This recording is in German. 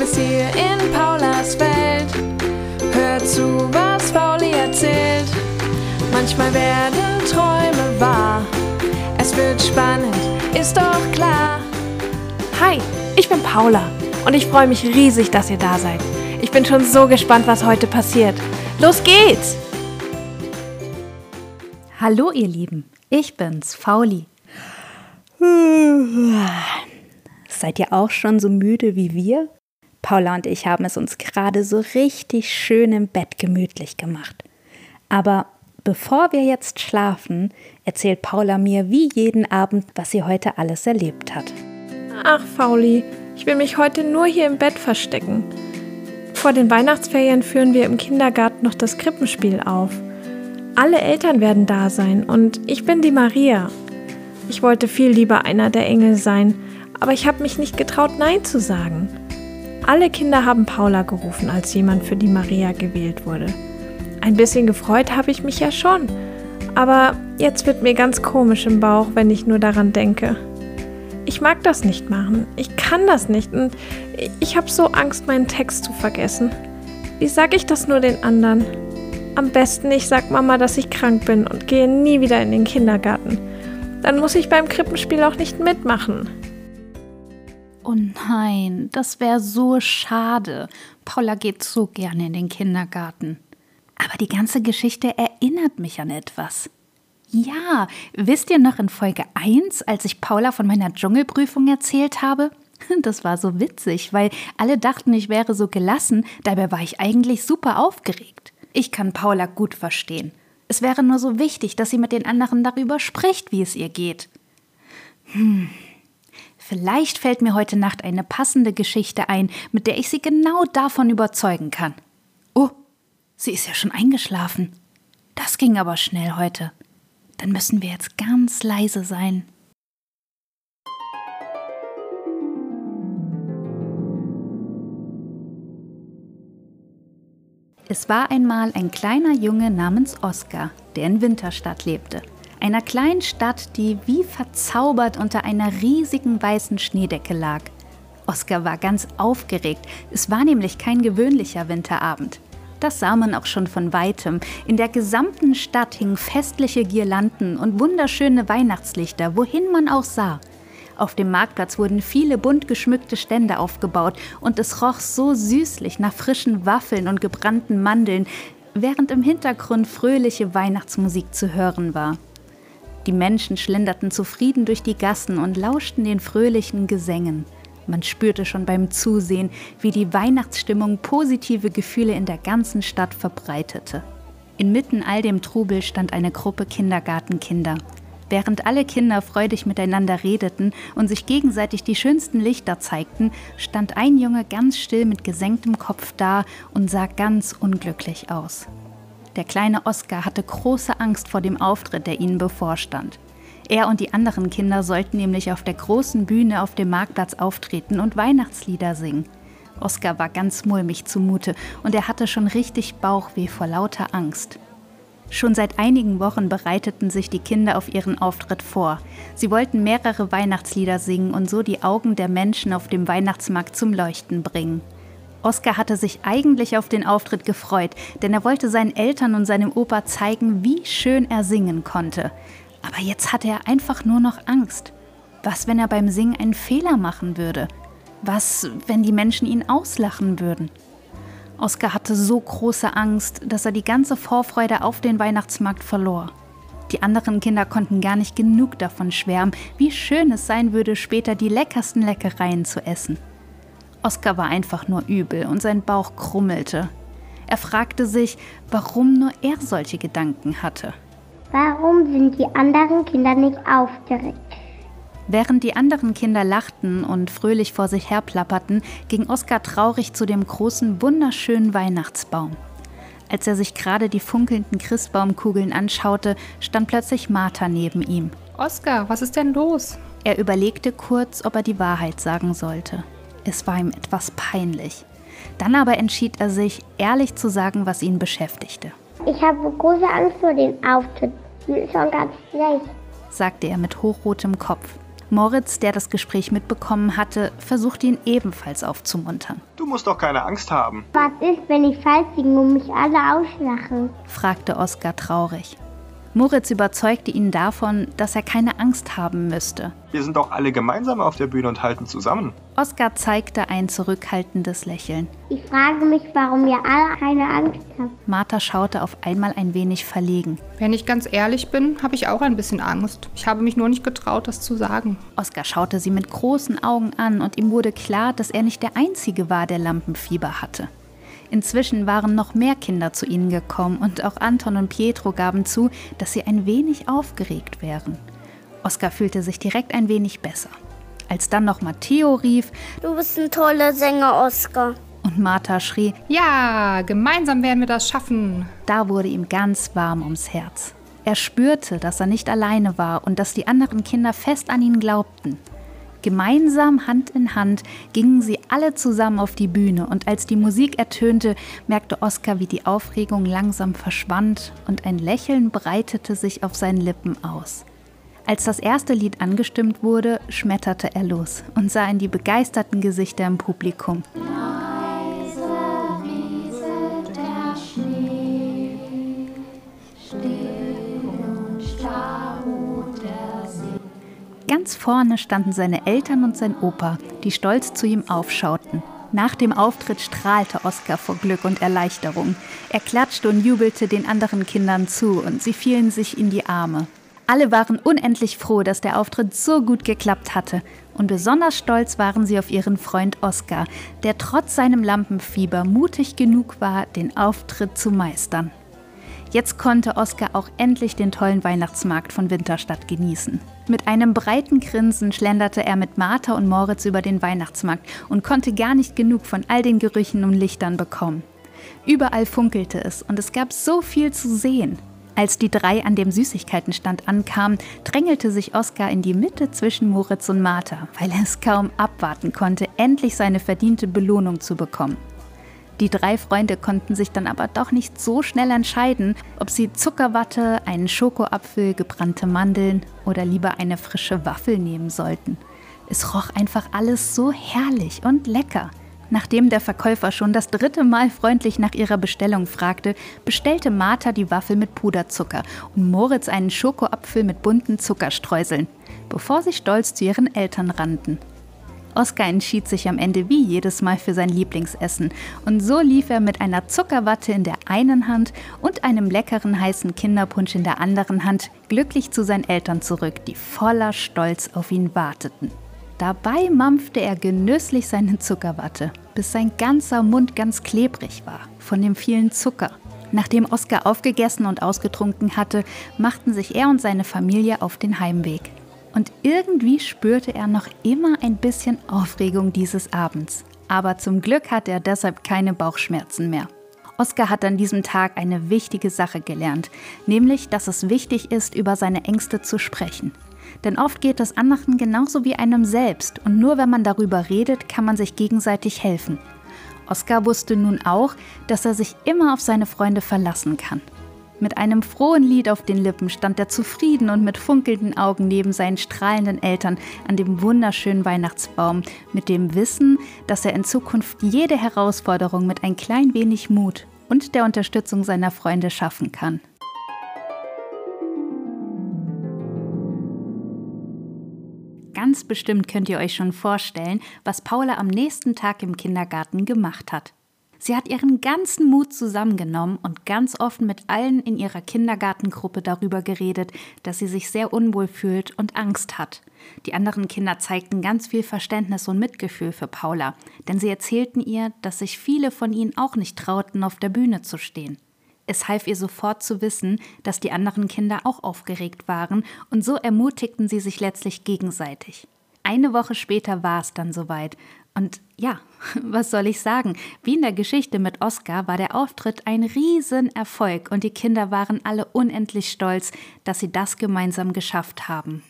bist hier in Paulas Welt. Hör zu, was Pauli erzählt. Manchmal werden Träume wahr. Es wird spannend, ist doch klar. Hi, ich bin Paula und ich freue mich riesig, dass ihr da seid. Ich bin schon so gespannt, was heute passiert. Los geht's! Hallo ihr Lieben, ich bin's, Fauli. Seid ihr auch schon so müde wie wir? Paula und ich haben es uns gerade so richtig schön im Bett gemütlich gemacht. Aber bevor wir jetzt schlafen, erzählt Paula mir wie jeden Abend, was sie heute alles erlebt hat. Ach, Fauli, ich will mich heute nur hier im Bett verstecken. Vor den Weihnachtsferien führen wir im Kindergarten noch das Krippenspiel auf. Alle Eltern werden da sein und ich bin die Maria. Ich wollte viel lieber einer der Engel sein, aber ich habe mich nicht getraut, Nein zu sagen. Alle Kinder haben Paula gerufen, als jemand für die Maria gewählt wurde. Ein bisschen gefreut habe ich mich ja schon, aber jetzt wird mir ganz komisch im Bauch, wenn ich nur daran denke. Ich mag das nicht machen. Ich kann das nicht und ich habe so Angst, meinen Text zu vergessen. Wie sage ich das nur den anderen? Am besten, ich sag Mama, dass ich krank bin und gehe nie wieder in den Kindergarten. Dann muss ich beim Krippenspiel auch nicht mitmachen. Oh nein, das wäre so schade. Paula geht so gerne in den Kindergarten. Aber die ganze Geschichte erinnert mich an etwas. Ja, wisst ihr noch in Folge 1, als ich Paula von meiner Dschungelprüfung erzählt habe? Das war so witzig, weil alle dachten, ich wäre so gelassen, dabei war ich eigentlich super aufgeregt. Ich kann Paula gut verstehen. Es wäre nur so wichtig, dass sie mit den anderen darüber spricht, wie es ihr geht. Hm. Vielleicht fällt mir heute Nacht eine passende Geschichte ein, mit der ich sie genau davon überzeugen kann. Oh, sie ist ja schon eingeschlafen. Das ging aber schnell heute. Dann müssen wir jetzt ganz leise sein. Es war einmal ein kleiner Junge namens Oskar, der in Winterstadt lebte. Einer kleinen Stadt, die wie verzaubert unter einer riesigen weißen Schneedecke lag. Oskar war ganz aufgeregt. Es war nämlich kein gewöhnlicher Winterabend. Das sah man auch schon von weitem. In der gesamten Stadt hingen festliche Girlanden und wunderschöne Weihnachtslichter, wohin man auch sah. Auf dem Marktplatz wurden viele bunt geschmückte Stände aufgebaut und es roch so süßlich nach frischen Waffeln und gebrannten Mandeln, während im Hintergrund fröhliche Weihnachtsmusik zu hören war. Die Menschen schlenderten zufrieden durch die Gassen und lauschten den fröhlichen Gesängen. Man spürte schon beim Zusehen, wie die Weihnachtsstimmung positive Gefühle in der ganzen Stadt verbreitete. Inmitten all dem Trubel stand eine Gruppe Kindergartenkinder. Während alle Kinder freudig miteinander redeten und sich gegenseitig die schönsten Lichter zeigten, stand ein Junge ganz still mit gesenktem Kopf da und sah ganz unglücklich aus. Der kleine Oskar hatte große Angst vor dem Auftritt, der ihnen bevorstand. Er und die anderen Kinder sollten nämlich auf der großen Bühne auf dem Marktplatz auftreten und Weihnachtslieder singen. Oskar war ganz mulmig zumute und er hatte schon richtig Bauchweh vor lauter Angst. Schon seit einigen Wochen bereiteten sich die Kinder auf ihren Auftritt vor. Sie wollten mehrere Weihnachtslieder singen und so die Augen der Menschen auf dem Weihnachtsmarkt zum Leuchten bringen. Oskar hatte sich eigentlich auf den Auftritt gefreut, denn er wollte seinen Eltern und seinem Opa zeigen, wie schön er singen konnte. Aber jetzt hatte er einfach nur noch Angst. Was, wenn er beim Singen einen Fehler machen würde? Was, wenn die Menschen ihn auslachen würden? Oskar hatte so große Angst, dass er die ganze Vorfreude auf den Weihnachtsmarkt verlor. Die anderen Kinder konnten gar nicht genug davon schwärmen, wie schön es sein würde, später die leckersten Leckereien zu essen. Oskar war einfach nur übel und sein Bauch krummelte. Er fragte sich, warum nur er solche Gedanken hatte. Warum sind die anderen Kinder nicht aufgeregt? Während die anderen Kinder lachten und fröhlich vor sich herplapperten, ging Oskar traurig zu dem großen, wunderschönen Weihnachtsbaum. Als er sich gerade die funkelnden Christbaumkugeln anschaute, stand plötzlich Martha neben ihm. Oskar, was ist denn los? Er überlegte kurz, ob er die Wahrheit sagen sollte. Es war ihm etwas peinlich. Dann aber entschied er sich, ehrlich zu sagen, was ihn beschäftigte. Ich habe große Angst vor dem Auftritt. Mir ist schon ganz schlecht, sagte er mit hochrotem Kopf. Moritz, der das Gespräch mitbekommen hatte, versuchte ihn ebenfalls aufzumuntern. Du musst doch keine Angst haben. Was ist, wenn ich falsch singe und mich alle auslachen? fragte Oskar traurig. Moritz überzeugte ihn davon, dass er keine Angst haben müsste. Wir sind doch alle gemeinsam auf der Bühne und halten zusammen. Oskar zeigte ein zurückhaltendes Lächeln. Ich frage mich, warum ihr alle keine Angst habt. Martha schaute auf einmal ein wenig verlegen. Wenn ich ganz ehrlich bin, habe ich auch ein bisschen Angst. Ich habe mich nur nicht getraut, das zu sagen. Oskar schaute sie mit großen Augen an und ihm wurde klar, dass er nicht der Einzige war, der Lampenfieber hatte. Inzwischen waren noch mehr Kinder zu ihnen gekommen und auch Anton und Pietro gaben zu, dass sie ein wenig aufgeregt wären. Oskar fühlte sich direkt ein wenig besser. Als dann noch Matteo rief, Du bist ein toller Sänger, Oskar. und Martha schrie, Ja, gemeinsam werden wir das schaffen. da wurde ihm ganz warm ums Herz. Er spürte, dass er nicht alleine war und dass die anderen Kinder fest an ihn glaubten. Gemeinsam Hand in Hand gingen sie alle zusammen auf die Bühne und als die Musik ertönte, merkte Oskar, wie die Aufregung langsam verschwand und ein Lächeln breitete sich auf seinen Lippen aus. Als das erste Lied angestimmt wurde, schmetterte er los und sah in die begeisterten Gesichter im Publikum. Ganz vorne standen seine Eltern und sein Opa, die stolz zu ihm aufschauten. Nach dem Auftritt strahlte Oskar vor Glück und Erleichterung. Er klatschte und jubelte den anderen Kindern zu und sie fielen sich in die Arme. Alle waren unendlich froh, dass der Auftritt so gut geklappt hatte. Und besonders stolz waren sie auf ihren Freund Oskar, der trotz seinem Lampenfieber mutig genug war, den Auftritt zu meistern. Jetzt konnte Oskar auch endlich den tollen Weihnachtsmarkt von Winterstadt genießen. Mit einem breiten Grinsen schlenderte er mit Martha und Moritz über den Weihnachtsmarkt und konnte gar nicht genug von all den Gerüchen und Lichtern bekommen. Überall funkelte es und es gab so viel zu sehen. Als die drei an dem Süßigkeitenstand ankamen, drängelte sich Oskar in die Mitte zwischen Moritz und Martha, weil er es kaum abwarten konnte, endlich seine verdiente Belohnung zu bekommen. Die drei Freunde konnten sich dann aber doch nicht so schnell entscheiden, ob sie Zuckerwatte, einen Schokoapfel, gebrannte Mandeln oder lieber eine frische Waffel nehmen sollten. Es roch einfach alles so herrlich und lecker. Nachdem der Verkäufer schon das dritte Mal freundlich nach ihrer Bestellung fragte, bestellte Martha die Waffel mit Puderzucker und Moritz einen Schokoapfel mit bunten Zuckerstreuseln, bevor sie stolz zu ihren Eltern rannten. Oskar entschied sich am Ende wie jedes Mal für sein Lieblingsessen und so lief er mit einer Zuckerwatte in der einen Hand und einem leckeren heißen Kinderpunsch in der anderen Hand glücklich zu seinen Eltern zurück, die voller Stolz auf ihn warteten. Dabei mampfte er genüsslich seine Zuckerwatte, bis sein ganzer Mund ganz klebrig war von dem vielen Zucker. Nachdem Oskar aufgegessen und ausgetrunken hatte, machten sich er und seine Familie auf den Heimweg. Und irgendwie spürte er noch immer ein bisschen Aufregung dieses Abends. Aber zum Glück hatte er deshalb keine Bauchschmerzen mehr. Oskar hat an diesem Tag eine wichtige Sache gelernt, nämlich, dass es wichtig ist, über seine Ängste zu sprechen. Denn oft geht es anderen genauso wie einem selbst und nur wenn man darüber redet, kann man sich gegenseitig helfen. Oskar wusste nun auch, dass er sich immer auf seine Freunde verlassen kann. Mit einem frohen Lied auf den Lippen stand er zufrieden und mit funkelnden Augen neben seinen strahlenden Eltern an dem wunderschönen Weihnachtsbaum, mit dem Wissen, dass er in Zukunft jede Herausforderung mit ein klein wenig Mut und der Unterstützung seiner Freunde schaffen kann. Ganz bestimmt könnt ihr euch schon vorstellen, was Paula am nächsten Tag im Kindergarten gemacht hat. Sie hat ihren ganzen Mut zusammengenommen und ganz offen mit allen in ihrer Kindergartengruppe darüber geredet, dass sie sich sehr unwohl fühlt und Angst hat. Die anderen Kinder zeigten ganz viel Verständnis und Mitgefühl für Paula, denn sie erzählten ihr, dass sich viele von ihnen auch nicht trauten, auf der Bühne zu stehen. Es half ihr sofort zu wissen, dass die anderen Kinder auch aufgeregt waren, und so ermutigten sie sich letztlich gegenseitig. Eine Woche später war es dann soweit. Und ja, was soll ich sagen? Wie in der Geschichte mit Oscar war der Auftritt ein Riesenerfolg und die Kinder waren alle unendlich stolz, dass sie das gemeinsam geschafft haben.